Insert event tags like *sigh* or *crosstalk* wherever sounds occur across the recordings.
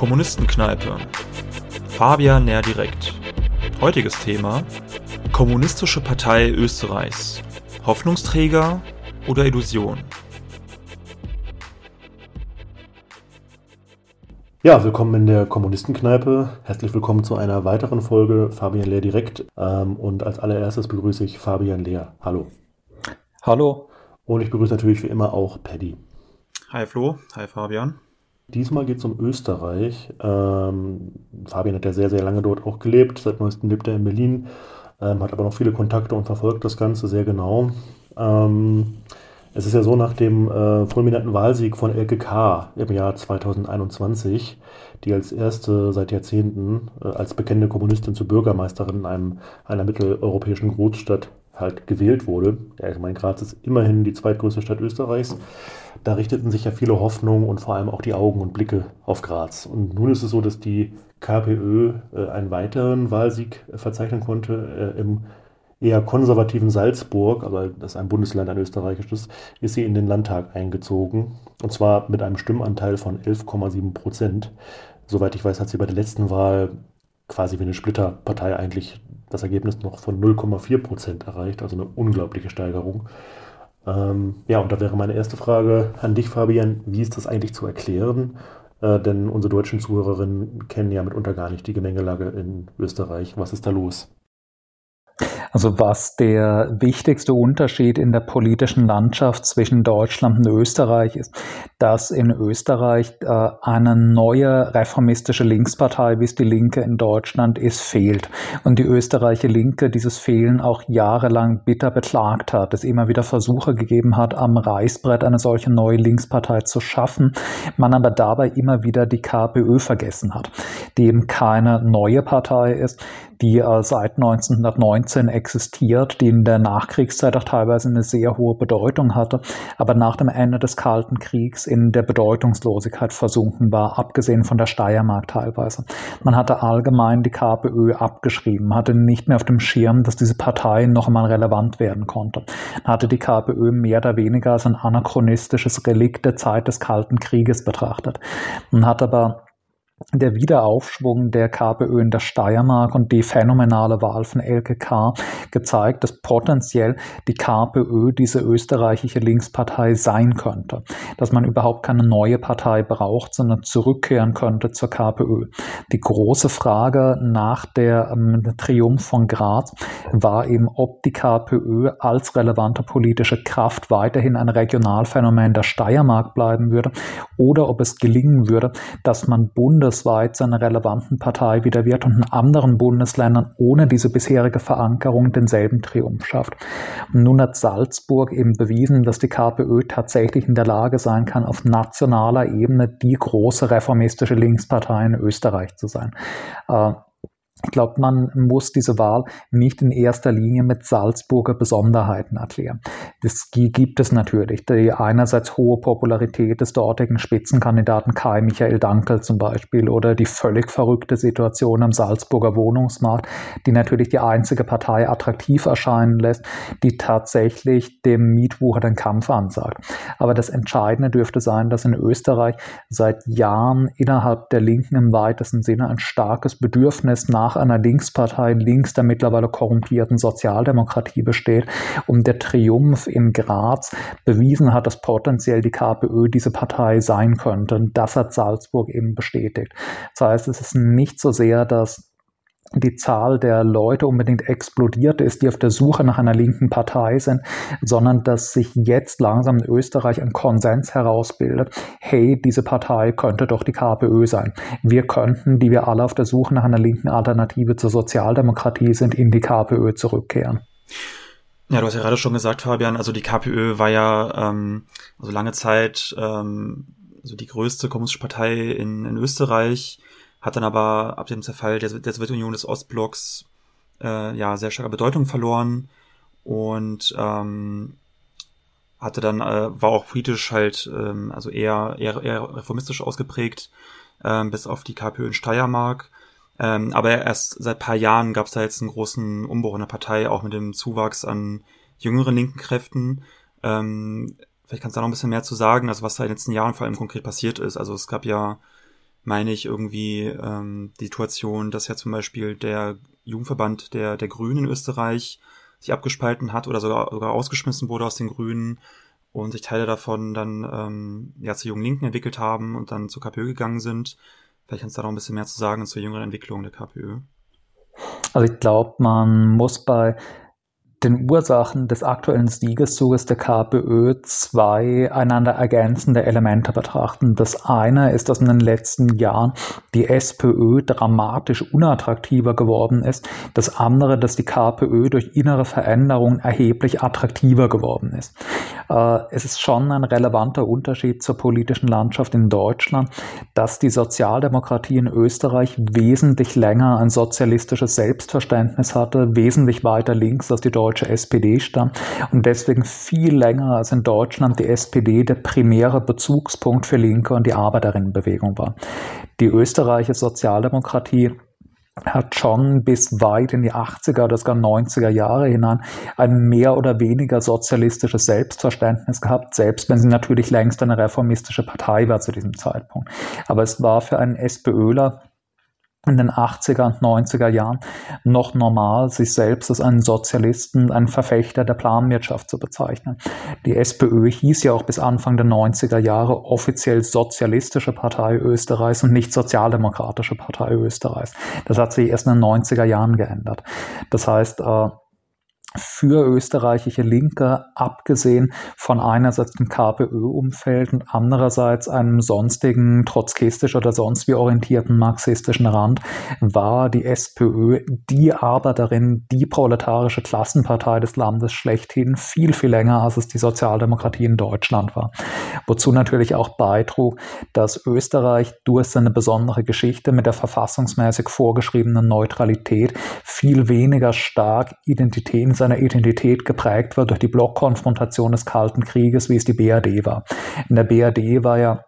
Kommunistenkneipe. Fabian näher direkt. Heutiges Thema: Kommunistische Partei Österreichs. Hoffnungsträger oder Illusion? Ja, willkommen in der Kommunistenkneipe. Herzlich willkommen zu einer weiteren Folge Fabian Lehr direkt. Ähm, und als allererstes begrüße ich Fabian Lehr. Hallo. Hallo. Und ich begrüße natürlich wie immer auch Paddy. Hi Flo, hi Fabian. Diesmal geht es um Österreich. Ähm, Fabian hat ja sehr, sehr lange dort auch gelebt. Seit neuestem lebt er in Berlin, ähm, hat aber noch viele Kontakte und verfolgt das Ganze sehr genau. Ähm, es ist ja so, nach dem äh, fulminanten Wahlsieg von Elke K. im Jahr 2021, die als erste seit Jahrzehnten äh, als bekennende Kommunistin zur Bürgermeisterin in einem, einer mitteleuropäischen Großstadt halt gewählt wurde. Ja, ich meine, Graz ist immerhin die zweitgrößte Stadt Österreichs. Da richteten sich ja viele Hoffnungen und vor allem auch die Augen und Blicke auf Graz. Und nun ist es so, dass die KPÖ äh, einen weiteren Wahlsieg äh, verzeichnen konnte. Äh, Im eher konservativen Salzburg, aber das ist ein Bundesland, ein österreichisches, ist sie in den Landtag eingezogen. Und zwar mit einem Stimmanteil von 11,7 Prozent. Soweit ich weiß, hat sie bei der letzten Wahl quasi wie eine Splitterpartei eigentlich das Ergebnis noch von 0,4 Prozent erreicht, also eine unglaubliche Steigerung. Ähm, ja, und da wäre meine erste Frage an dich, Fabian, wie ist das eigentlich zu erklären? Äh, denn unsere deutschen Zuhörerinnen kennen ja mitunter gar nicht die Gemengelage in Österreich. Was ist da los? Also was der wichtigste Unterschied in der politischen Landschaft zwischen Deutschland und Österreich ist, dass in Österreich äh, eine neue reformistische Linkspartei, wie es die Linke in Deutschland ist, fehlt. Und die österreichische Linke dieses Fehlen auch jahrelang bitter beklagt hat, es immer wieder Versuche gegeben hat, am Reißbrett eine solche neue Linkspartei zu schaffen, man aber dabei immer wieder die KPÖ vergessen hat, die eben keine neue Partei ist, die äh, seit 1919 existiert, die in der Nachkriegszeit auch teilweise eine sehr hohe Bedeutung hatte, aber nach dem Ende des Kalten Kriegs in der Bedeutungslosigkeit versunken war, abgesehen von der Steiermark teilweise. Man hatte allgemein die KPÖ abgeschrieben, hatte nicht mehr auf dem Schirm, dass diese Partei noch einmal relevant werden konnte. Man hatte die KPÖ mehr oder weniger als ein anachronistisches Relikt der Zeit des Kalten Krieges betrachtet. Man hat aber der Wiederaufschwung der KPÖ in der Steiermark und die phänomenale Wahl von Elke K. gezeigt, dass potenziell die KPÖ diese österreichische Linkspartei sein könnte. Dass man überhaupt keine neue Partei braucht, sondern zurückkehren könnte zur KPÖ. Die große Frage nach der ähm, Triumph von Graz war eben, ob die KPÖ als relevante politische Kraft weiterhin ein Regionalphänomen der Steiermark bleiben würde oder ob es gelingen würde, dass man Bundes bundesweit zu einer relevanten Partei wieder wird und in anderen Bundesländern ohne diese bisherige Verankerung denselben Triumph schafft. Und nun hat Salzburg eben bewiesen, dass die KPÖ tatsächlich in der Lage sein kann, auf nationaler Ebene die große reformistische Linkspartei in Österreich zu sein. Äh, ich glaube, man muss diese Wahl nicht in erster Linie mit Salzburger Besonderheiten erklären. Das gibt es natürlich. Die einerseits hohe Popularität des dortigen Spitzenkandidaten Kai Michael Dankel zum Beispiel oder die völlig verrückte Situation am Salzburger Wohnungsmarkt, die natürlich die einzige Partei attraktiv erscheinen lässt, die tatsächlich dem Mietwucher den Kampf ansagt. Aber das Entscheidende dürfte sein, dass in Österreich seit Jahren innerhalb der Linken im weitesten Sinne ein starkes Bedürfnis nach nach einer Linkspartei links der mittlerweile korrumpierten Sozialdemokratie besteht und der Triumph in Graz bewiesen hat, dass potenziell die KPÖ diese Partei sein könnte. Und das hat Salzburg eben bestätigt. Das heißt, es ist nicht so sehr, dass die Zahl der Leute unbedingt explodiert ist, die auf der Suche nach einer linken Partei sind, sondern dass sich jetzt langsam in Österreich ein Konsens herausbildet, hey, diese Partei könnte doch die KPÖ sein. Wir könnten, die wir alle auf der Suche nach einer linken Alternative zur Sozialdemokratie sind, in die KPÖ zurückkehren. Ja, du hast ja gerade schon gesagt, Fabian, also die KPÖ war ja ähm, also lange Zeit ähm, also die größte kommunistische Partei in, in Österreich hat dann aber ab dem Zerfall der, der Sowjetunion des Ostblocks äh, ja sehr starke Bedeutung verloren und ähm, hatte dann äh, war auch politisch halt ähm, also eher eher, eher reformistisch ausgeprägt ähm, bis auf die KPÖ in Steiermark ähm, aber erst seit paar Jahren gab es da jetzt einen großen Umbruch in der Partei auch mit dem Zuwachs an jüngeren linken Kräften Ähm, vielleicht kannst du da noch ein bisschen mehr zu sagen, also was da in den letzten Jahren vor allem konkret passiert ist. Also es gab ja, meine ich, irgendwie ähm, die Situation, dass ja zum Beispiel der Jugendverband der, der Grünen in Österreich sich abgespalten hat oder sogar, sogar ausgeschmissen wurde aus den Grünen und sich Teile davon dann ähm, ja zur Jungen Linken entwickelt haben und dann zur KPÖ gegangen sind. Vielleicht kannst du da noch ein bisschen mehr zu sagen zur jüngeren Entwicklung der KPÖ. Also ich glaube, man muss bei den Ursachen des aktuellen Siegeszuges der KPÖ zwei einander ergänzende Elemente betrachten. Das eine ist, dass in den letzten Jahren die SPÖ dramatisch unattraktiver geworden ist. Das andere, dass die KPÖ durch innere Veränderungen erheblich attraktiver geworden ist. Äh, es ist schon ein relevanter Unterschied zur politischen Landschaft in Deutschland, dass die Sozialdemokratie in Österreich wesentlich länger ein sozialistisches Selbstverständnis hatte, wesentlich weiter links als die deutsche deutsche SPD stand und deswegen viel länger als in Deutschland die SPD der primäre Bezugspunkt für Linke und die Arbeiterinnenbewegung war. Die österreichische Sozialdemokratie hat schon bis weit in die 80er oder sogar 90er Jahre hinein ein mehr oder weniger sozialistisches Selbstverständnis gehabt, selbst wenn sie natürlich längst eine reformistische Partei war zu diesem Zeitpunkt. Aber es war für einen SPÖler in den 80er und 90er Jahren noch normal, sich selbst als einen Sozialisten, einen Verfechter der Planwirtschaft zu bezeichnen. Die SPÖ hieß ja auch bis Anfang der 90er Jahre offiziell Sozialistische Partei Österreichs und nicht Sozialdemokratische Partei Österreichs. Das hat sich erst in den 90er Jahren geändert. Das heißt, äh, für österreichische Linke, abgesehen von einerseits dem KPÖ-Umfeld und andererseits einem sonstigen trotzkistisch oder sonst wie orientierten marxistischen Rand, war die SPÖ die Arbeiterin, die proletarische Klassenpartei des Landes schlechthin viel, viel länger, als es die Sozialdemokratie in Deutschland war. Wozu natürlich auch beitrug, dass Österreich durch seine besondere Geschichte mit der verfassungsmäßig vorgeschriebenen Neutralität viel weniger stark Identität seiner Identität geprägt war durch die Blockkonfrontation des Kalten Krieges, wie es die BRD war. In der BRD war ja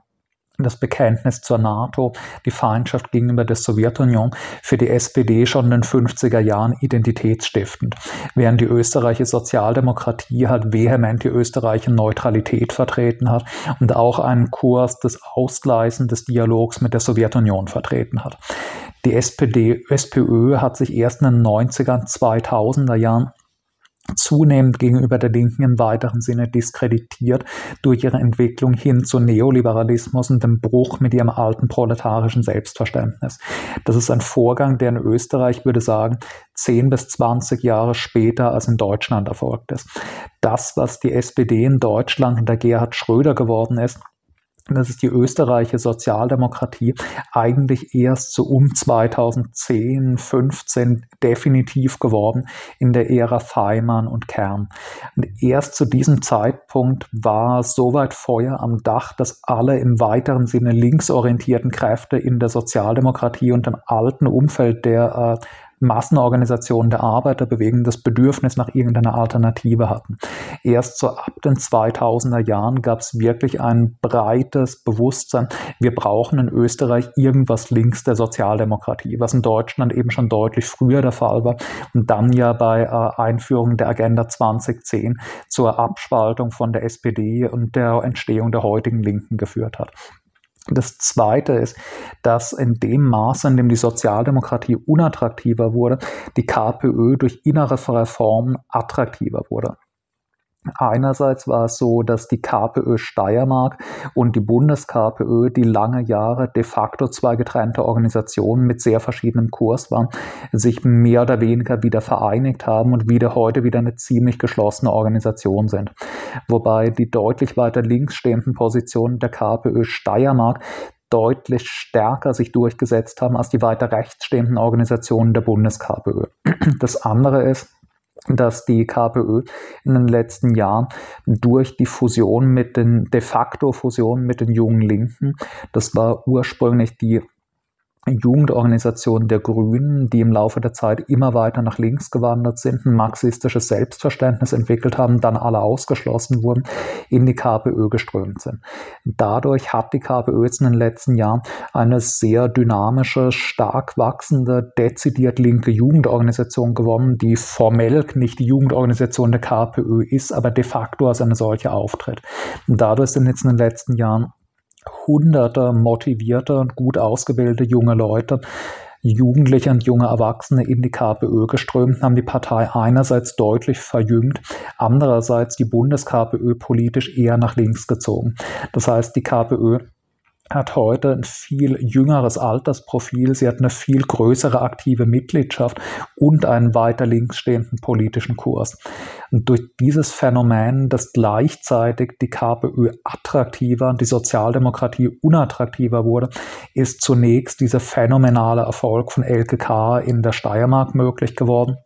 das Bekenntnis zur NATO, die Feindschaft gegenüber der Sowjetunion für die SPD schon in den 50er Jahren identitätsstiftend, während die österreichische Sozialdemokratie halt vehement die österreichische Neutralität vertreten hat und auch einen Kurs des Ausgleichen des Dialogs mit der Sowjetunion vertreten hat. Die SPD, SPÖ hat sich erst in den 90er, 2000er Jahren zunehmend gegenüber der Linken im weiteren Sinne diskreditiert durch ihre Entwicklung hin zu Neoliberalismus und dem Bruch mit ihrem alten proletarischen Selbstverständnis. Das ist ein Vorgang, der in Österreich, würde sagen, 10 bis 20 Jahre später als in Deutschland erfolgt ist. Das, was die SPD in Deutschland unter Gerhard Schröder geworden ist, das ist die österreichische Sozialdemokratie eigentlich erst so um 2010, 15 definitiv geworden in der Ära Feimann und Kern. Und erst zu diesem Zeitpunkt war soweit Feuer am Dach, dass alle im weiteren Sinne linksorientierten Kräfte in der Sozialdemokratie und im alten Umfeld der äh, Massenorganisationen der Arbeiterbewegung das Bedürfnis nach irgendeiner Alternative hatten. Erst so ab den 2000er Jahren gab es wirklich ein breites Bewusstsein, wir brauchen in Österreich irgendwas links der Sozialdemokratie, was in Deutschland eben schon deutlich früher der Fall war und dann ja bei äh, Einführung der Agenda 2010 zur Abspaltung von der SPD und der Entstehung der heutigen Linken geführt hat. Das Zweite ist, dass in dem Maße, in dem die Sozialdemokratie unattraktiver wurde, die KPÖ durch innere Reformen attraktiver wurde. Einerseits war es so, dass die KPÖ Steiermark und die Bundes-KPÖ, die lange Jahre de facto zwei getrennte Organisationen mit sehr verschiedenem Kurs waren, sich mehr oder weniger wieder vereinigt haben und wieder heute wieder eine ziemlich geschlossene Organisation sind. Wobei die deutlich weiter links stehenden Positionen der KPÖ Steiermark deutlich stärker sich durchgesetzt haben als die weiter rechts stehenden Organisationen der Bundes-KPÖ. Das andere ist, dass die KPÖ in den letzten Jahren durch die Fusion mit den de facto Fusion mit den jungen Linken, das war ursprünglich die Jugendorganisationen der Grünen, die im Laufe der Zeit immer weiter nach links gewandert sind, ein marxistisches Selbstverständnis entwickelt haben, dann alle ausgeschlossen wurden, in die KPÖ geströmt sind. Dadurch hat die KPÖ jetzt in den letzten Jahren eine sehr dynamische, stark wachsende, dezidiert linke Jugendorganisation gewonnen, die formell nicht die Jugendorganisation der KPÖ ist, aber de facto als eine solche auftritt. Dadurch sind jetzt in den letzten Jahren hunderte motivierte und gut ausgebildete junge Leute, Jugendliche und junge Erwachsene in die KPÖ geströmt, haben die Partei einerseits deutlich verjüngt, andererseits die Bundes-KPÖ politisch eher nach links gezogen. Das heißt, die KPÖ hat heute ein viel jüngeres Altersprofil, sie hat eine viel größere aktive Mitgliedschaft und einen weiter links stehenden politischen Kurs. Und durch dieses Phänomen, dass gleichzeitig die KPÖ attraktiver und die Sozialdemokratie unattraktiver wurde, ist zunächst dieser phänomenale Erfolg von LKK in der Steiermark möglich geworden.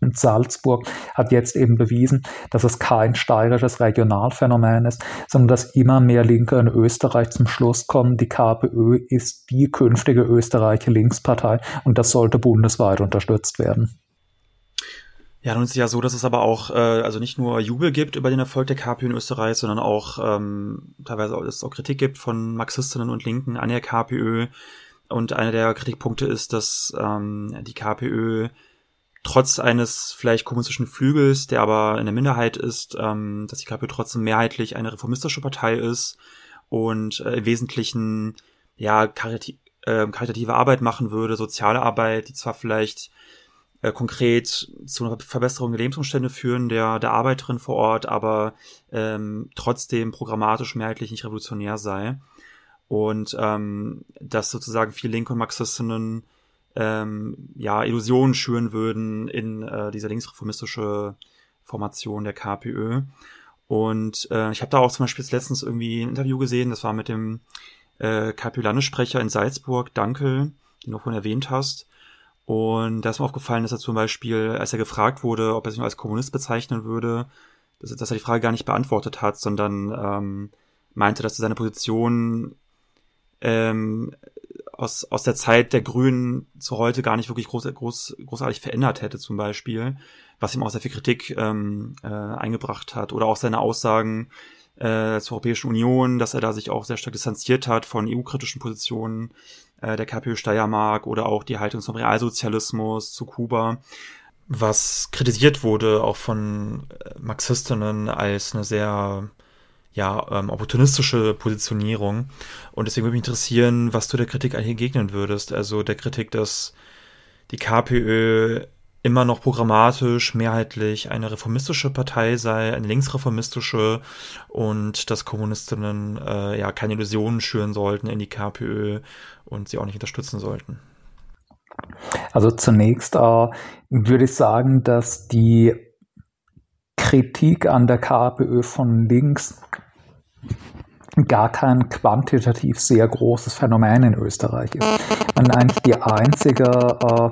Und Salzburg hat jetzt eben bewiesen, dass es kein steirisches Regionalphänomen ist, sondern dass immer mehr Linke in Österreich zum Schluss kommen, die KPÖ ist die künftige österreichische Linkspartei und das sollte bundesweit unterstützt werden. Ja, nun ist es ja so, dass es aber auch, äh, also nicht nur Jubel gibt über den Erfolg der KPÖ in Österreich, sondern auch ähm, teilweise auch, es auch Kritik gibt von Marxistinnen und Linken an der KPÖ. Und einer der Kritikpunkte ist, dass ähm, die KPÖ trotz eines vielleicht kommunistischen Flügels, der aber in der Minderheit ist, ähm, dass die KPÖ trotzdem mehrheitlich eine reformistische Partei ist und äh, im Wesentlichen ja karitativ, äh, karitative Arbeit machen würde, soziale Arbeit, die zwar vielleicht äh, konkret zu einer Verbesserung der Lebensumstände führen der, der Arbeiterin vor Ort, aber ähm, trotzdem programmatisch mehrheitlich nicht revolutionär sei. Und ähm, dass sozusagen viele Linke und Marxistinnen ähm, ja, Illusionen schüren würden in äh, dieser linksreformistische Formation der KPÖ. Und äh, ich habe da auch zum Beispiel letztens irgendwie ein Interview gesehen, das war mit dem äh, KPÖ-Landessprecher in Salzburg, Dankel, den du vorhin erwähnt hast. Und da ist mir aufgefallen, dass er zum Beispiel, als er gefragt wurde, ob er sich nur als Kommunist bezeichnen würde, dass, dass er die Frage gar nicht beantwortet hat, sondern ähm, meinte, dass er seine Position ähm, aus, aus der Zeit der Grünen zu heute gar nicht wirklich groß, groß, großartig verändert hätte, zum Beispiel, was ihm auch sehr viel Kritik ähm, äh, eingebracht hat. Oder auch seine Aussagen äh, zur Europäischen Union, dass er da sich auch sehr stark distanziert hat von EU-kritischen Positionen äh, der KPÖ Steiermark oder auch die Haltung zum Realsozialismus zu Kuba was kritisiert wurde, auch von äh, Marxistinnen als eine sehr ja, ähm, opportunistische Positionierung. Und deswegen würde mich interessieren, was du der Kritik eigentlich entgegnen würdest. Also der Kritik, dass die KPÖ immer noch programmatisch mehrheitlich eine reformistische Partei sei, eine linksreformistische und dass Kommunistinnen äh, ja keine Illusionen schüren sollten in die KPÖ und sie auch nicht unterstützen sollten. Also zunächst äh, würde ich sagen, dass die Kritik an der KPÖ von links gar kein quantitativ sehr großes Phänomen in Österreich ist. Und eigentlich die einzige äh,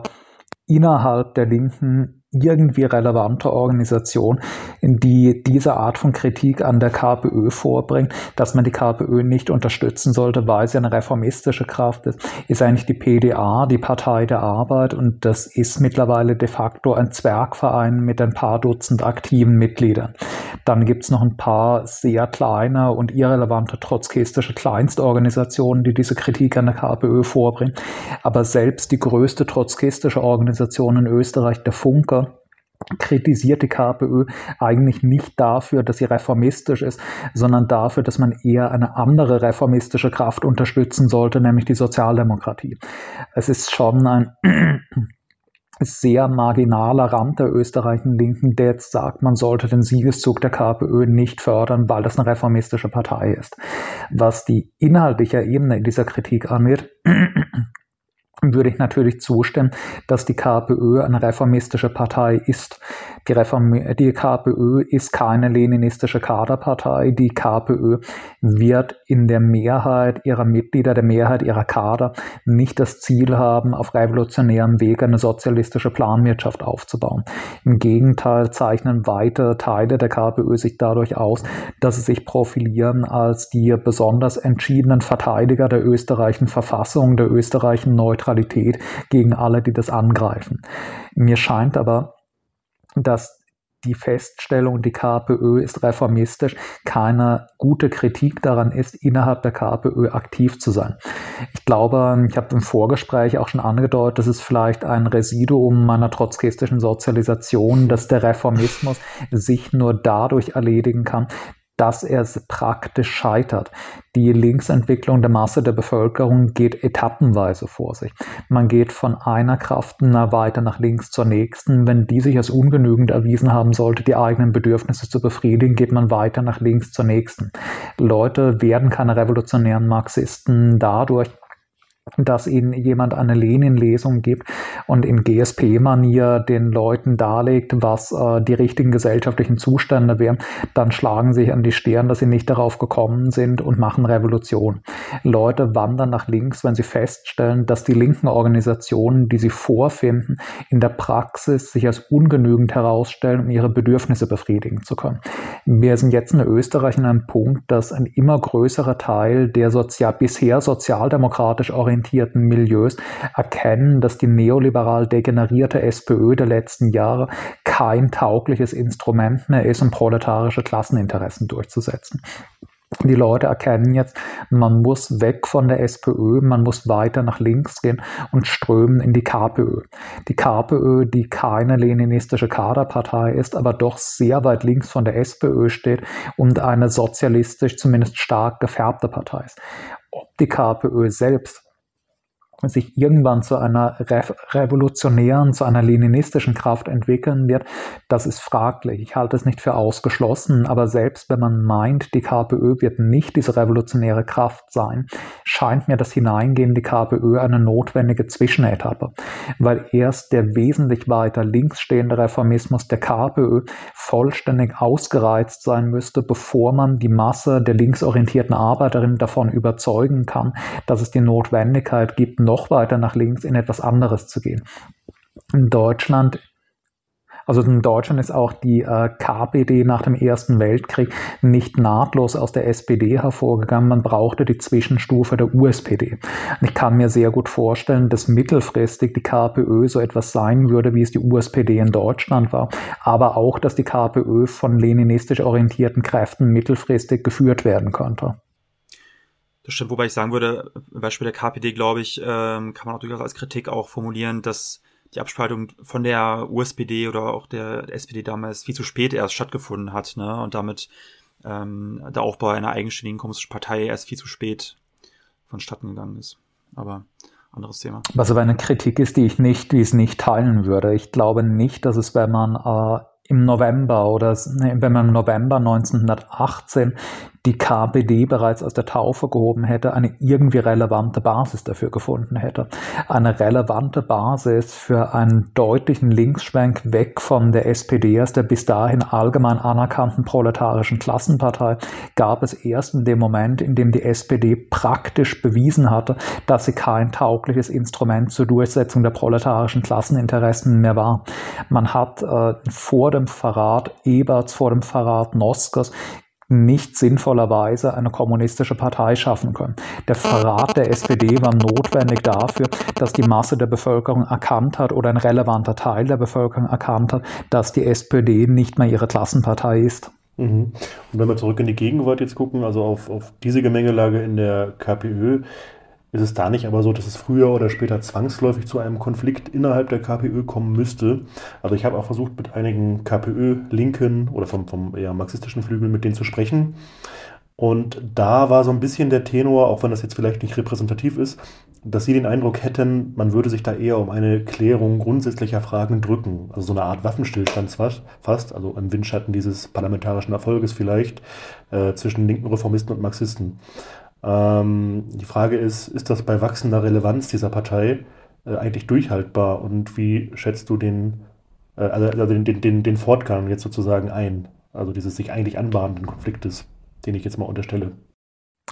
innerhalb der Linken irgendwie relevante Organisation, die diese Art von Kritik an der KPÖ vorbringt, dass man die KPÖ nicht unterstützen sollte, weil sie eine reformistische Kraft ist, ist eigentlich die PDA, die Partei der Arbeit. Und das ist mittlerweile de facto ein Zwergverein mit ein paar Dutzend aktiven Mitgliedern. Dann gibt's noch ein paar sehr kleine und irrelevante trotzkistische Kleinstorganisationen, die diese Kritik an der KPÖ vorbringen. Aber selbst die größte trotzkistische Organisation in Österreich, der Funker, kritisiert die KPÖ eigentlich nicht dafür, dass sie reformistisch ist, sondern dafür, dass man eher eine andere reformistische Kraft unterstützen sollte, nämlich die Sozialdemokratie. Es ist schon ein *clears throat* sehr marginaler Rand der österreichischen Linken, der jetzt sagt, man sollte den Siegeszug der KPÖ nicht fördern, weil das eine reformistische Partei ist. Was die inhaltliche Ebene in dieser Kritik angeht, *clears throat* würde ich natürlich zustimmen, dass die KPÖ eine reformistische Partei ist. Die, Reform die KPÖ ist keine leninistische Kaderpartei. Die KPÖ wird in der Mehrheit ihrer Mitglieder, der Mehrheit ihrer Kader nicht das Ziel haben, auf revolutionärem Weg eine sozialistische Planwirtschaft aufzubauen. Im Gegenteil zeichnen weite Teile der KPÖ sich dadurch aus, dass sie sich profilieren als die besonders entschiedenen Verteidiger der österreichischen Verfassung, der österreichischen Neutralität Neutralität gegen alle, die das angreifen. Mir scheint aber, dass die Feststellung, die KPÖ ist reformistisch, keine gute Kritik daran ist, innerhalb der KPÖ aktiv zu sein. Ich glaube, ich habe im Vorgespräch auch schon angedeutet, dass es vielleicht ein Residuum meiner trotzkistischen Sozialisation, dass der Reformismus sich nur dadurch erledigen kann, dass er praktisch scheitert. Die Linksentwicklung der Masse der Bevölkerung geht etappenweise vor sich. Man geht von einer Kraft weiter nach links zur nächsten. Wenn die sich als ungenügend erwiesen haben sollte, die eigenen Bedürfnisse zu befriedigen, geht man weiter nach links zur nächsten. Leute werden keine revolutionären Marxisten dadurch, dass ihnen jemand eine Lenin-Lesung gibt und in GSP-Manier den Leuten darlegt, was äh, die richtigen gesellschaftlichen Zustände wären, dann schlagen sich an die Stirn, dass sie nicht darauf gekommen sind und machen Revolution. Leute wandern nach links, wenn sie feststellen, dass die linken Organisationen, die sie vorfinden, in der Praxis sich als ungenügend herausstellen, um ihre Bedürfnisse befriedigen zu können. Wir sind jetzt in Österreich in einem Punkt, dass ein immer größerer Teil der sozial bisher sozialdemokratisch orientierten orientierten Milieus erkennen, dass die neoliberal degenerierte SPÖ der letzten Jahre kein taugliches Instrument mehr ist, um proletarische Klasseninteressen durchzusetzen. Die Leute erkennen jetzt, man muss weg von der SPÖ, man muss weiter nach links gehen und strömen in die KPÖ. Die KPÖ, die keine leninistische Kaderpartei ist, aber doch sehr weit links von der SPÖ steht und eine sozialistisch zumindest stark gefärbte Partei ist. Ob die KPÖ selbst sich irgendwann zu einer revolutionären, zu einer leninistischen Kraft entwickeln wird, das ist fraglich. Ich halte es nicht für ausgeschlossen, aber selbst wenn man meint, die KPÖ wird nicht diese revolutionäre Kraft sein, scheint mir das Hineingehen in die KPÖ eine notwendige Zwischenetappe, weil erst der wesentlich weiter links stehende Reformismus der KPÖ vollständig ausgereizt sein müsste, bevor man die Masse der linksorientierten Arbeiterinnen davon überzeugen kann, dass es die Notwendigkeit gibt, noch weiter nach links in etwas anderes zu gehen. In Deutschland also in Deutschland ist auch die äh, KPD nach dem Ersten Weltkrieg nicht nahtlos aus der SPD hervorgegangen. Man brauchte die Zwischenstufe der USPD. Und ich kann mir sehr gut vorstellen, dass mittelfristig die KPÖ so etwas sein würde, wie es die USPD in Deutschland war. Aber auch, dass die KPÖ von leninistisch orientierten Kräften mittelfristig geführt werden könnte. Das stimmt, wobei ich sagen würde, im Beispiel der KPD, glaube ich, ähm, kann man auch durchaus als Kritik auch formulieren, dass die Abspaltung von der USPD oder auch der SPD damals viel zu spät erst stattgefunden hat, ne? Und damit ähm, der Aufbau einer eigenständigen kommunistischen Partei erst viel zu spät vonstatten gegangen ist. Aber anderes Thema. Was aber eine Kritik ist, die ich nicht, die es nicht teilen würde. Ich glaube nicht, dass es, wenn man äh, im November oder wenn man im November 1918 die KPD bereits aus der Taufe gehoben hätte, eine irgendwie relevante Basis dafür gefunden hätte. Eine relevante Basis für einen deutlichen Linksschwenk weg von der SPD als der bis dahin allgemein anerkannten proletarischen Klassenpartei gab es erst in dem Moment, in dem die SPD praktisch bewiesen hatte, dass sie kein taugliches Instrument zur Durchsetzung der proletarischen Klasseninteressen mehr war. Man hat äh, vor dem Verrat Eberts, vor dem Verrat Noskers nicht sinnvollerweise eine kommunistische Partei schaffen können. Der Verrat der SPD war notwendig dafür, dass die Masse der Bevölkerung erkannt hat oder ein relevanter Teil der Bevölkerung erkannt hat, dass die SPD nicht mehr ihre Klassenpartei ist. Mhm. Und wenn wir zurück in die Gegenwart jetzt gucken, also auf, auf diese Gemengelage in der KPÖ, ist es da nicht aber so, dass es früher oder später zwangsläufig zu einem Konflikt innerhalb der KPÖ kommen müsste? Also ich habe auch versucht, mit einigen KPÖ-Linken oder vom, vom eher marxistischen Flügel mit denen zu sprechen. Und da war so ein bisschen der Tenor, auch wenn das jetzt vielleicht nicht repräsentativ ist, dass sie den Eindruck hätten, man würde sich da eher um eine Klärung grundsätzlicher Fragen drücken. Also so eine Art Waffenstillstand fast, also im Windschatten dieses parlamentarischen Erfolges vielleicht, äh, zwischen linken Reformisten und Marxisten. Ähm, die Frage ist, ist das bei wachsender Relevanz dieser Partei äh, eigentlich durchhaltbar und wie schätzt du den, äh, also, also den, den, den Fortgang jetzt sozusagen ein? Also dieses sich eigentlich anbahnenden Konfliktes, den ich jetzt mal unterstelle.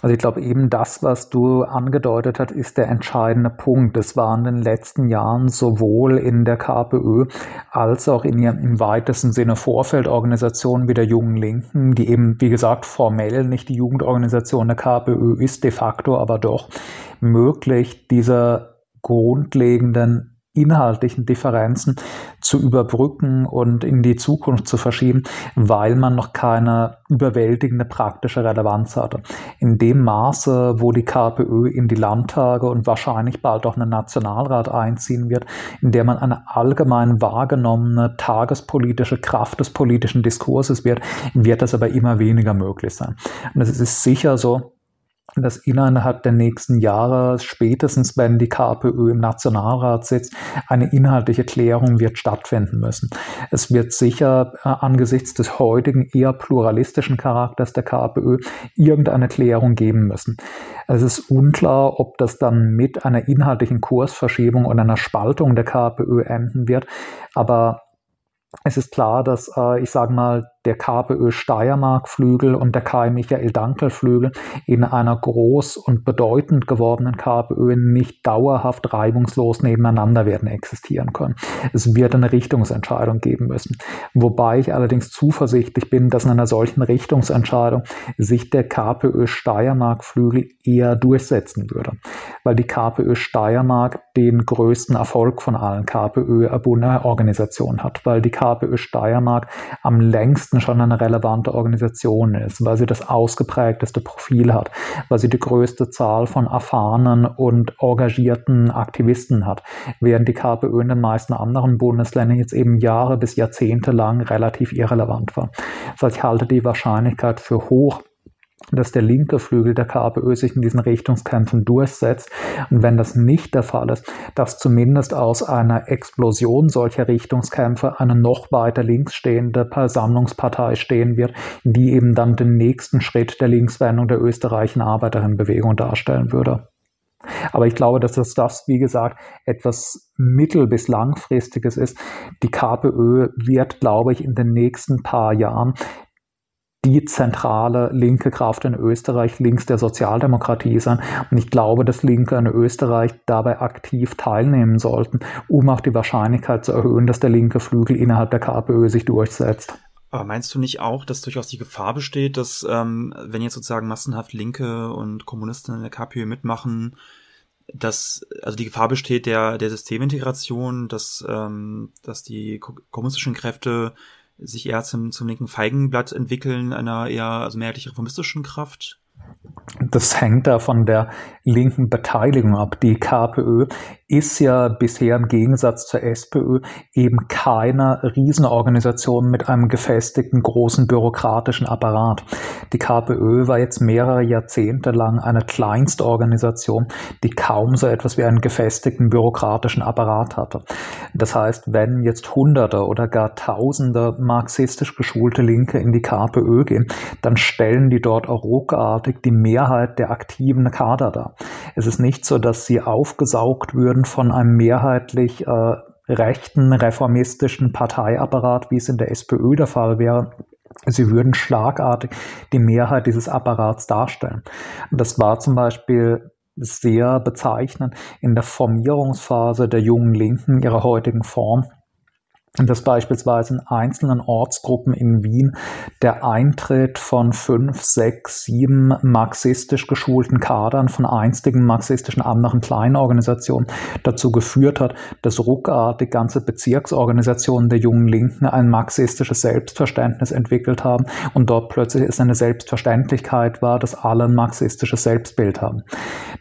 Also ich glaube, eben das, was du angedeutet hast, ist der entscheidende Punkt. Es war in den letzten Jahren sowohl in der KPÖ als auch in ihren im weitesten Sinne Vorfeldorganisationen wie der Jungen Linken, die eben, wie gesagt, formell nicht die Jugendorganisation der KPÖ ist, de facto aber doch möglich, diese grundlegenden inhaltlichen Differenzen zu überbrücken und in die Zukunft zu verschieben, weil man noch keine überwältigende praktische Relevanz hatte. In dem Maße, wo die KPÖ in die Landtage und wahrscheinlich bald auch einen Nationalrat einziehen wird, in der man eine allgemein wahrgenommene tagespolitische Kraft des politischen Diskurses wird, wird das aber immer weniger möglich sein. Und es ist sicher so, dass innerhalb der nächsten Jahre, spätestens wenn die KPÖ im Nationalrat sitzt, eine inhaltliche Klärung wird stattfinden müssen. Es wird sicher äh, angesichts des heutigen eher pluralistischen Charakters der KPÖ irgendeine Klärung geben müssen. Es ist unklar, ob das dann mit einer inhaltlichen Kursverschiebung und einer Spaltung der KPÖ enden wird, aber es ist klar, dass äh, ich sage mal der KPÖ Steiermark-Flügel und der Kai Michael Dankel-Flügel in einer groß und bedeutend gewordenen KPÖ nicht dauerhaft reibungslos nebeneinander werden existieren können. Es wird eine Richtungsentscheidung geben müssen. Wobei ich allerdings zuversichtlich bin, dass in einer solchen Richtungsentscheidung sich der KPÖ Steiermark-Flügel eher durchsetzen würde, weil die KPÖ Steiermark den größten Erfolg von allen KPÖ-Organisationen hat, weil die KPÖ Steiermark am längsten Westen schon eine relevante Organisation ist, weil sie das ausgeprägteste Profil hat, weil sie die größte Zahl von erfahrenen und engagierten Aktivisten hat, während die KPÖ in den meisten anderen Bundesländern jetzt eben Jahre bis Jahrzehnte lang relativ irrelevant war. Das heißt, ich halte die Wahrscheinlichkeit für hoch, dass der linke Flügel der KPÖ sich in diesen Richtungskämpfen durchsetzt. Und wenn das nicht der Fall ist, dass zumindest aus einer Explosion solcher Richtungskämpfe eine noch weiter links stehende Versammlungspartei stehen wird, die eben dann den nächsten Schritt der Linkswendung der österreichischen Arbeiterinnenbewegung darstellen würde. Aber ich glaube, dass das, das, wie gesagt, etwas mittel- bis langfristiges ist. Die KPÖ wird, glaube ich, in den nächsten paar Jahren die zentrale linke Kraft in Österreich links der Sozialdemokratie sein. Und ich glaube, dass Linke in Österreich dabei aktiv teilnehmen sollten, um auch die Wahrscheinlichkeit zu erhöhen, dass der linke Flügel innerhalb der KPÖ sich durchsetzt. Aber meinst du nicht auch, dass durchaus die Gefahr besteht, dass ähm, wenn jetzt sozusagen massenhaft Linke und Kommunisten in der KPÖ mitmachen, dass also die Gefahr besteht der der Systemintegration, dass ähm, dass die kommunistischen Kräfte sich eher zum, zum linken Feigenblatt entwickeln, einer eher also mehrheitlich reformistischen Kraft? Das hängt da von der linken Beteiligung ab. Die KPÖ ist ja bisher im Gegensatz zur SPÖ eben keine Riesenorganisation mit einem gefestigten großen bürokratischen Apparat. Die KPÖ war jetzt mehrere Jahrzehnte lang eine Kleinstorganisation, die kaum so etwas wie einen gefestigten bürokratischen Apparat hatte. Das heißt, wenn jetzt Hunderte oder gar Tausende marxistisch geschulte Linke in die KPÖ gehen, dann stellen die dort auch ruckartig die Mehrheit der aktiven Kader dar. Es ist nicht so, dass sie aufgesaugt würden von einem mehrheitlich äh, rechten, reformistischen Parteiapparat, wie es in der SPÖ der Fall wäre. Sie würden schlagartig die Mehrheit dieses Apparats darstellen. Das war zum Beispiel sehr bezeichnend in der Formierungsphase der jungen Linken ihrer heutigen Form dass beispielsweise in einzelnen Ortsgruppen in Wien der Eintritt von fünf, sechs, sieben marxistisch geschulten Kadern von einstigen marxistischen anderen Kleinorganisationen dazu geführt hat, dass ruckartig ganze Bezirksorganisationen der jungen Linken ein marxistisches Selbstverständnis entwickelt haben und dort plötzlich es eine Selbstverständlichkeit war, dass alle ein marxistisches Selbstbild haben.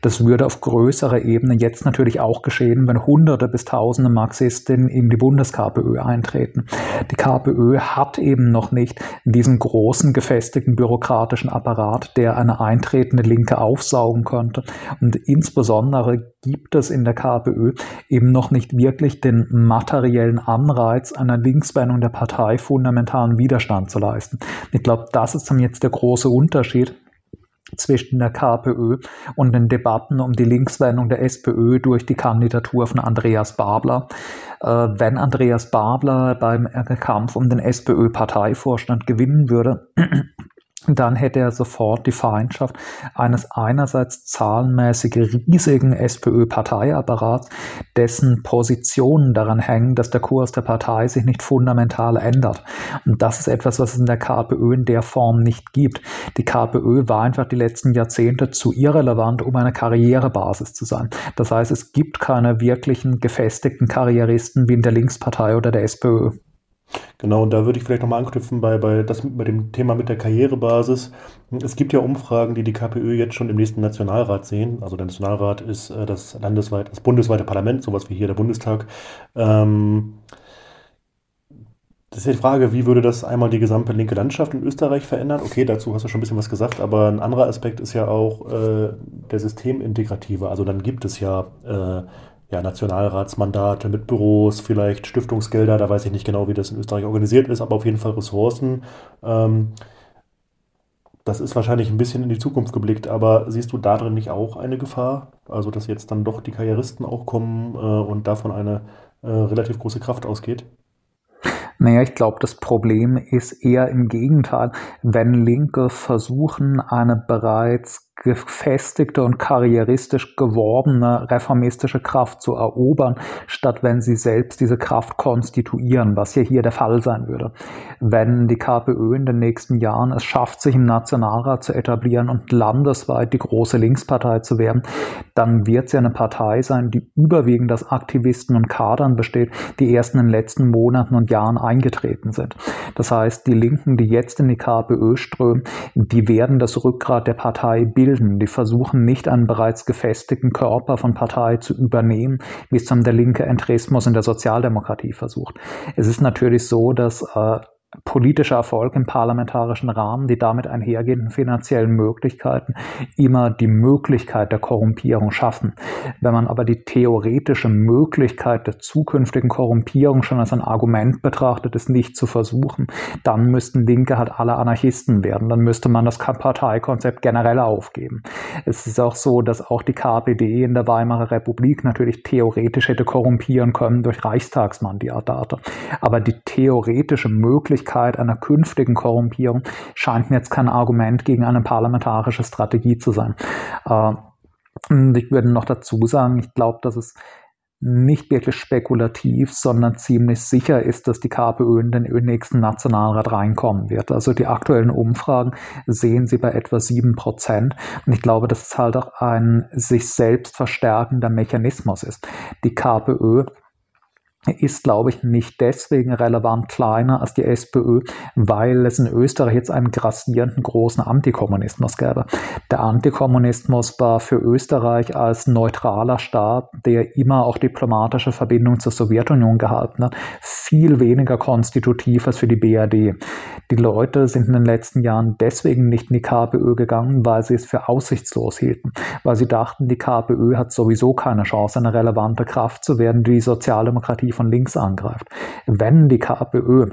Das würde auf größerer Ebene jetzt natürlich auch geschehen, wenn Hunderte bis Tausende Marxistinnen in die Bundes-KPÖ eintreten. Die KPÖ hat eben noch nicht diesen großen gefestigten bürokratischen Apparat, der eine eintretende Linke aufsaugen könnte. Und insbesondere gibt es in der KPÖ eben noch nicht wirklich den materiellen Anreiz, einer Linkswendung der Partei fundamentalen Widerstand zu leisten. Ich glaube, das ist dann jetzt der große Unterschied zwischen der KPÖ und den Debatten um die Linkswendung der SPÖ durch die Kandidatur von Andreas Babler. Äh, wenn Andreas Babler beim Kampf um den SPÖ-Parteivorstand gewinnen würde, *clears throat* dann hätte er sofort die Feindschaft eines einerseits zahlenmäßig riesigen SPÖ-Parteiapparats, dessen Positionen daran hängen, dass der Kurs der Partei sich nicht fundamental ändert. Und das ist etwas, was es in der KPÖ in der Form nicht gibt. Die KPÖ war einfach die letzten Jahrzehnte zu irrelevant, um eine Karrierebasis zu sein. Das heißt, es gibt keine wirklichen gefestigten Karrieristen wie in der Linkspartei oder der SPÖ. Genau, und da würde ich vielleicht nochmal anknüpfen bei, bei, das, bei dem Thema mit der Karrierebasis. Es gibt ja Umfragen, die die KPÖ jetzt schon im nächsten Nationalrat sehen. Also der Nationalrat ist äh, das landesweit, das bundesweite Parlament, sowas wie hier der Bundestag. Ähm, das ist ja die Frage, wie würde das einmal die gesamte linke Landschaft in Österreich verändern? Okay, dazu hast du schon ein bisschen was gesagt, aber ein anderer Aspekt ist ja auch äh, der Systemintegrative. Also dann gibt es ja äh, ja, Nationalratsmandate mit Büros, vielleicht Stiftungsgelder, da weiß ich nicht genau, wie das in Österreich organisiert ist, aber auf jeden Fall Ressourcen. Ähm, das ist wahrscheinlich ein bisschen in die Zukunft geblickt, aber siehst du darin nicht auch eine Gefahr? Also, dass jetzt dann doch die Karrieristen auch kommen äh, und davon eine äh, relativ große Kraft ausgeht? Naja, ich glaube, das Problem ist eher im Gegenteil, wenn Linke versuchen, eine bereits gefestigte und karrieristisch geworbene reformistische Kraft zu erobern, statt wenn sie selbst diese Kraft konstituieren, was ja hier der Fall sein würde. Wenn die KPÖ in den nächsten Jahren es schafft, sich im Nationalrat zu etablieren und landesweit die große Linkspartei zu werden, dann wird sie eine Partei sein, die überwiegend aus Aktivisten und Kadern besteht, die erst in den letzten Monaten und Jahren eingetreten sind. Das heißt, die Linken, die jetzt in die KPÖ strömen, die werden das Rückgrat der Partei bilden bilden. Die versuchen nicht einen bereits gefestigten Körper von Partei zu übernehmen, wie es dann der linke Entrismus in der Sozialdemokratie versucht. Es ist natürlich so, dass äh, politischer Erfolg im parlamentarischen Rahmen, die damit einhergehenden finanziellen Möglichkeiten immer die Möglichkeit der Korrumpierung schaffen. Wenn man aber die theoretische Möglichkeit der zukünftigen Korrumpierung schon als ein Argument betrachtet, es nicht zu versuchen, dann müssten Linke halt alle Anarchisten werden. Dann müsste man das Parteikonzept generell aufgeben. Es ist auch so, dass auch die KPD in der Weimarer Republik natürlich theoretisch hätte korrumpieren können durch Reichstagsmandate. Aber die theoretische Möglichkeit, Möglichkeit einer künftigen Korrumpierung scheint mir jetzt kein Argument gegen eine parlamentarische Strategie zu sein. Äh, ich würde noch dazu sagen, ich glaube, dass es nicht wirklich spekulativ, sondern ziemlich sicher ist, dass die KPÖ in den nächsten Nationalrat reinkommen wird. Also die aktuellen Umfragen sehen sie bei etwa sieben Prozent. Und ich glaube, dass es halt auch ein sich selbst verstärkender Mechanismus ist. Die KPÖ ist, glaube ich, nicht deswegen relevant kleiner als die SPÖ, weil es in Österreich jetzt einen grassierenden großen Antikommunismus gäbe. Der Antikommunismus war für Österreich als neutraler Staat, der immer auch diplomatische Verbindungen zur Sowjetunion gehalten hat, viel weniger konstitutiv als für die BRD. Die Leute sind in den letzten Jahren deswegen nicht in die KPÖ gegangen, weil sie es für aussichtslos hielten, weil sie dachten, die KPÖ hat sowieso keine Chance, eine relevante Kraft zu werden, die die Sozialdemokratie von links angreift. Wenn die KPÖ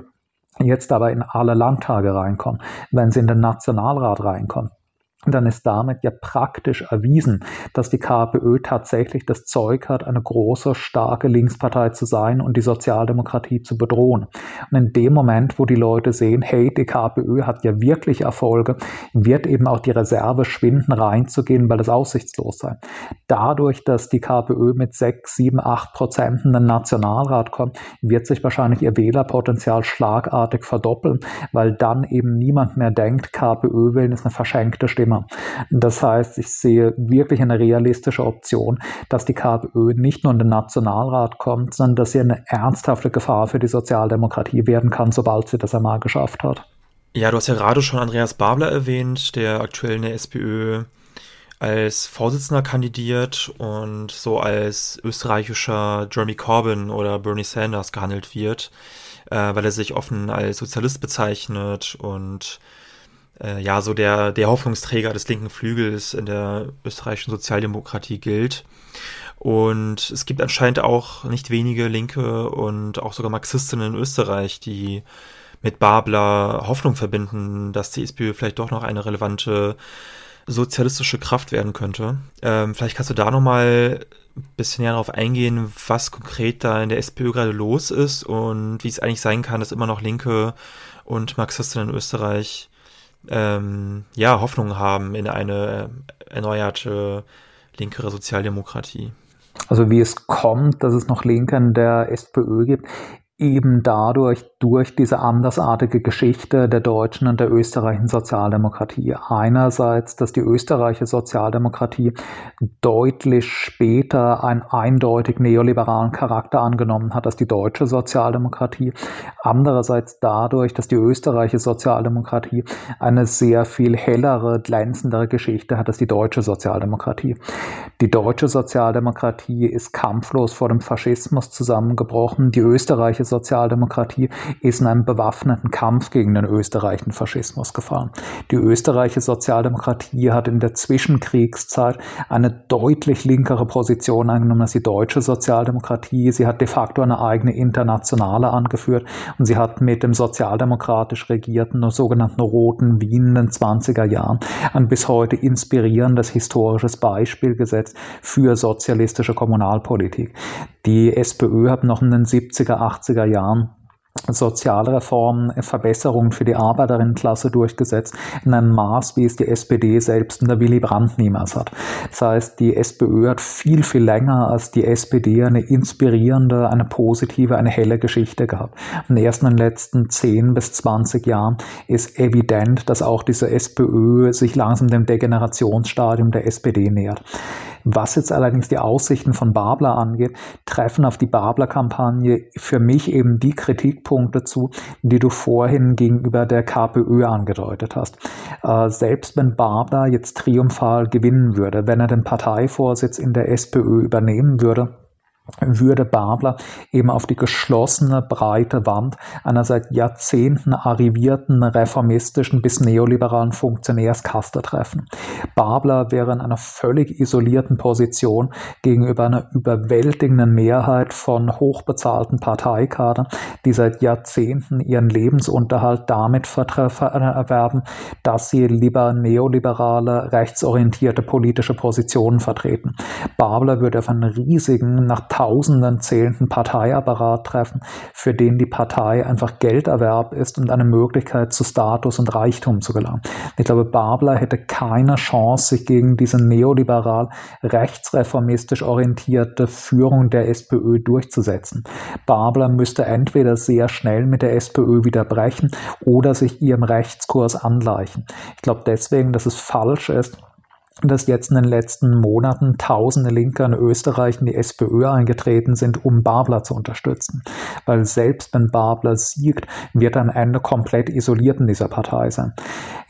jetzt aber in alle Landtage reinkommen, wenn sie in den Nationalrat reinkommen, dann ist damit ja praktisch erwiesen, dass die KPÖ tatsächlich das Zeug hat, eine große, starke Linkspartei zu sein und die Sozialdemokratie zu bedrohen. Und in dem Moment, wo die Leute sehen, hey, die KPÖ hat ja wirklich Erfolge, wird eben auch die Reserve schwinden, reinzugehen, weil es aussichtslos sei. Dadurch, dass die KPÖ mit sechs, sieben, acht Prozent in den Nationalrat kommt, wird sich wahrscheinlich ihr Wählerpotenzial schlagartig verdoppeln, weil dann eben niemand mehr denkt, KPÖ wählen ist eine verschenkte Stimme Thema. Das heißt, ich sehe wirklich eine realistische Option, dass die KPÖ nicht nur in den Nationalrat kommt, sondern dass sie eine ernsthafte Gefahr für die Sozialdemokratie werden kann, sobald sie das einmal geschafft hat. Ja, du hast ja gerade schon Andreas Babler erwähnt, der aktuell in der SPÖ als Vorsitzender kandidiert und so als österreichischer Jeremy Corbyn oder Bernie Sanders gehandelt wird, äh, weil er sich offen als Sozialist bezeichnet und äh, ja so der, der Hoffnungsträger des linken Flügels in der österreichischen Sozialdemokratie gilt. Und es gibt anscheinend auch nicht wenige Linke und auch sogar Marxistinnen in Österreich, die mit Babler Hoffnung verbinden, dass die SPÖ vielleicht doch noch eine relevante sozialistische Kraft werden könnte. Ähm, vielleicht kannst du da nochmal ein bisschen näher darauf eingehen, was konkret da in der SPÖ gerade los ist und wie es eigentlich sein kann, dass immer noch Linke und Marxisten in Österreich ähm, ja, Hoffnung haben in eine erneuerte linkere Sozialdemokratie. Also wie es kommt, dass es noch Linke in der SPÖ gibt, eben dadurch, durch diese andersartige Geschichte der deutschen und der österreichischen Sozialdemokratie. Einerseits, dass die österreichische Sozialdemokratie deutlich später einen eindeutig neoliberalen Charakter angenommen hat als die deutsche Sozialdemokratie. Andererseits dadurch, dass die österreichische Sozialdemokratie eine sehr viel hellere, glänzendere Geschichte hat als die deutsche Sozialdemokratie. Die deutsche Sozialdemokratie ist kampflos vor dem Faschismus zusammengebrochen. Die österreichische Sozialdemokratie ist in einem bewaffneten Kampf gegen den österreichischen Faschismus gefallen. Die österreichische Sozialdemokratie hat in der Zwischenkriegszeit eine deutlich linkere Position eingenommen als die deutsche Sozialdemokratie. Sie hat de facto eine eigene Internationale angeführt und sie hat mit dem sozialdemokratisch regierten sogenannten Roten Wien in den 20er Jahren ein bis heute inspirierendes historisches Beispiel gesetzt für sozialistische Kommunalpolitik. Die SPÖ hat noch in den 70er, 80er Jahren Sozialreformen, Verbesserungen für die Arbeiterinnenklasse durchgesetzt, in einem Maß, wie es die SPD selbst unter Willy Brandt niemals hat. Das heißt, die SPÖ hat viel, viel länger als die SPD eine inspirierende, eine positive, eine helle Geschichte gehabt. Und erst in den letzten 10 bis 20 Jahren ist evident, dass auch diese SPÖ sich langsam dem Degenerationsstadium der SPD nähert. Was jetzt allerdings die Aussichten von Babler angeht, treffen auf die Babler-Kampagne für mich eben die Kritikpunkte zu, die du vorhin gegenüber der KPÖ angedeutet hast. Äh, selbst wenn Babler jetzt triumphal gewinnen würde, wenn er den Parteivorsitz in der SPÖ übernehmen würde, würde Babler eben auf die geschlossene, breite Wand einer seit Jahrzehnten arrivierten reformistischen bis neoliberalen Funktionärskaste treffen. Babler wäre in einer völlig isolierten Position gegenüber einer überwältigenden Mehrheit von hochbezahlten Parteikadern, die seit Jahrzehnten ihren Lebensunterhalt damit erwerben, dass sie lieber neoliberale, rechtsorientierte politische Positionen vertreten. Babler würde auf einen riesigen, nach Tausenden zählenden Parteiapparat treffen, für den die Partei einfach Gelderwerb ist und eine Möglichkeit zu Status und Reichtum zu gelangen. Ich glaube, Babler hätte keine Chance, sich gegen diese neoliberal rechtsreformistisch orientierte Führung der SPÖ durchzusetzen. Babler müsste entweder sehr schnell mit der SPÖ wieder brechen oder sich ihrem Rechtskurs angleichen. Ich glaube deswegen, dass es falsch ist, dass jetzt in den letzten Monaten tausende Linke in Österreich in die SPÖ eingetreten sind, um Babler zu unterstützen. Weil selbst wenn Babler siegt, wird er am Ende komplett isoliert in dieser Partei sein.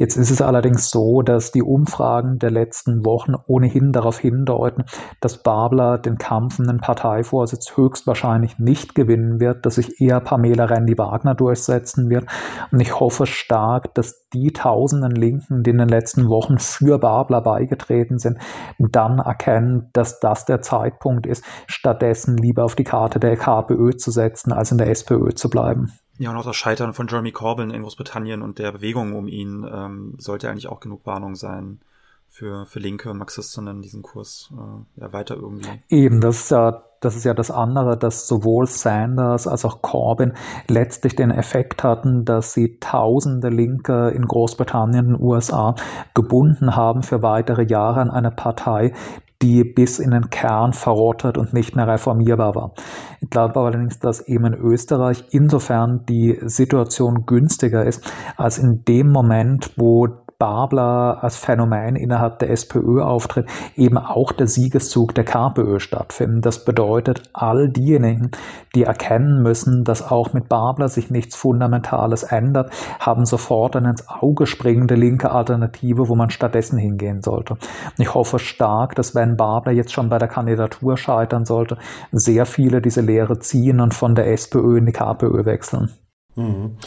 Jetzt ist es allerdings so, dass die Umfragen der letzten Wochen ohnehin darauf hindeuten, dass Babler den Kampf um den Parteivorsitz höchstwahrscheinlich nicht gewinnen wird, dass sich eher Pamela Rendi-Wagner durchsetzen wird. Und ich hoffe stark, dass die tausenden Linken, die in den letzten Wochen für Babler beigetragen aufgetreten sind, dann erkennen, dass das der Zeitpunkt ist, stattdessen lieber auf die Karte der KPÖ zu setzen, als in der SPÖ zu bleiben. Ja, und auch das Scheitern von Jeremy Corbyn in Großbritannien und der Bewegung um ihn ähm, sollte eigentlich auch genug Warnung sein für, für linke Marxistinnen diesen Kurs äh, ja, weiter irgendwie. Eben, das ist ja das ist ja das andere, dass sowohl Sanders als auch Corbyn letztlich den Effekt hatten, dass sie tausende Linke in Großbritannien und USA gebunden haben für weitere Jahre an eine Partei, die bis in den Kern verrottet und nicht mehr reformierbar war. Ich glaube allerdings, dass eben in Österreich insofern die Situation günstiger ist, als in dem Moment, wo Babler als Phänomen innerhalb der SPÖ auftritt, eben auch der Siegeszug der KPÖ stattfindet. Das bedeutet, all diejenigen, die erkennen müssen, dass auch mit Babler sich nichts Fundamentales ändert, haben sofort eine ins Auge springende linke Alternative, wo man stattdessen hingehen sollte. Ich hoffe stark, dass wenn Babler jetzt schon bei der Kandidatur scheitern sollte, sehr viele diese Lehre ziehen und von der SPÖ in die KPÖ wechseln. Mhm.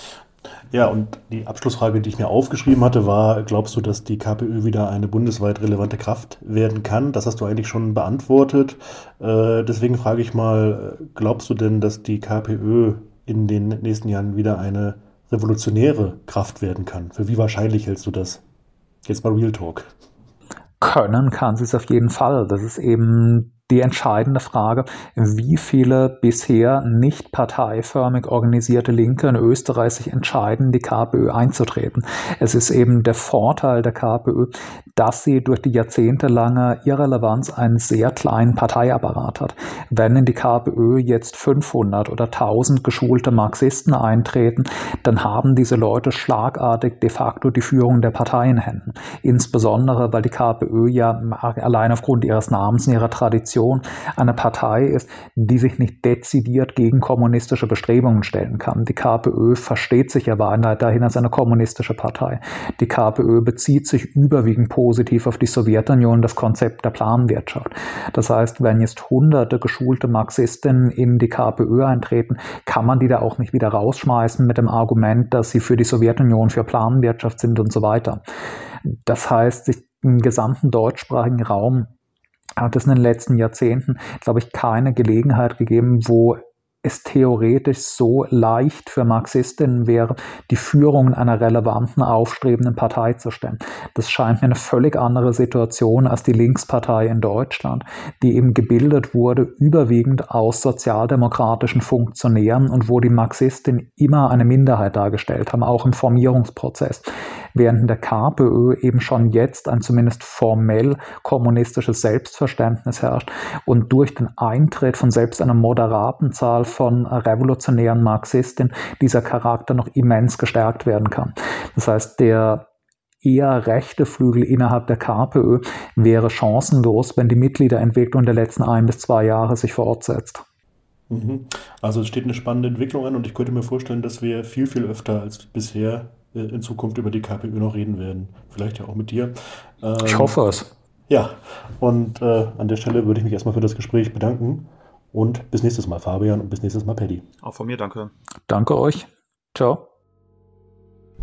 Ja, und die Abschlussfrage, die ich mir aufgeschrieben hatte, war, glaubst du, dass die KPÖ wieder eine bundesweit relevante Kraft werden kann? Das hast du eigentlich schon beantwortet. Äh, deswegen frage ich mal, glaubst du denn, dass die KPÖ in den nächsten Jahren wieder eine revolutionäre Kraft werden kann? Für wie wahrscheinlich hältst du das? Jetzt mal Real Talk. können kann sie es auf jeden Fall. Das ist eben die entscheidende Frage, wie viele bisher nicht parteiförmig organisierte Linke in Österreich sich entscheiden, die KPÖ einzutreten. Es ist eben der Vorteil der KPÖ, dass sie durch die jahrzehntelange Irrelevanz einen sehr kleinen Parteiapparat hat. Wenn in die KPÖ jetzt 500 oder 1000 geschulte Marxisten eintreten, dann haben diese Leute schlagartig de facto die Führung der Partei in Händen. Insbesondere, weil die KPÖ ja allein aufgrund ihres Namens und ihrer Tradition Opposition eine Partei ist, die sich nicht dezidiert gegen kommunistische Bestrebungen stellen kann. Die KPÖ versteht sich aber dahin als eine kommunistische Partei. Die KPÖ bezieht sich überwiegend positiv auf die Sowjetunion, das Konzept der Planwirtschaft. Das heißt, wenn jetzt hunderte geschulte Marxistinnen in die KPÖ eintreten, kann man die da auch nicht wieder rausschmeißen mit dem Argument, dass sie für die Sowjetunion, für Planwirtschaft sind und so weiter. Das heißt, sich im gesamten deutschsprachigen Raum hat es in den letzten Jahrzehnten, glaube ich, keine Gelegenheit gegeben, wo es theoretisch so leicht für Marxistinnen wäre, die Führung einer relevanten, aufstrebenden Partei zu stellen. Das scheint mir eine völlig andere Situation als die Linkspartei in Deutschland, die eben gebildet wurde, überwiegend aus sozialdemokratischen Funktionären und wo die Marxistinnen immer eine Minderheit dargestellt haben, auch im Formierungsprozess während in der KPÖ eben schon jetzt ein zumindest formell kommunistisches Selbstverständnis herrscht und durch den Eintritt von selbst einer moderaten Zahl von revolutionären Marxistinnen dieser Charakter noch immens gestärkt werden kann. Das heißt, der eher rechte Flügel innerhalb der KPÖ wäre chancenlos, wenn die Mitgliederentwicklung der letzten ein bis zwei Jahre sich fortsetzt. Mhm. Also es steht eine spannende Entwicklung an und ich könnte mir vorstellen, dass wir viel, viel öfter als bisher in Zukunft über die KPÖ noch reden werden. Vielleicht ja auch mit dir. Ähm, ich hoffe es. Ja, und äh, an der Stelle würde ich mich erstmal für das Gespräch bedanken. Und bis nächstes Mal, Fabian, und bis nächstes Mal, Paddy. Auch von mir, danke. Danke euch. Ciao.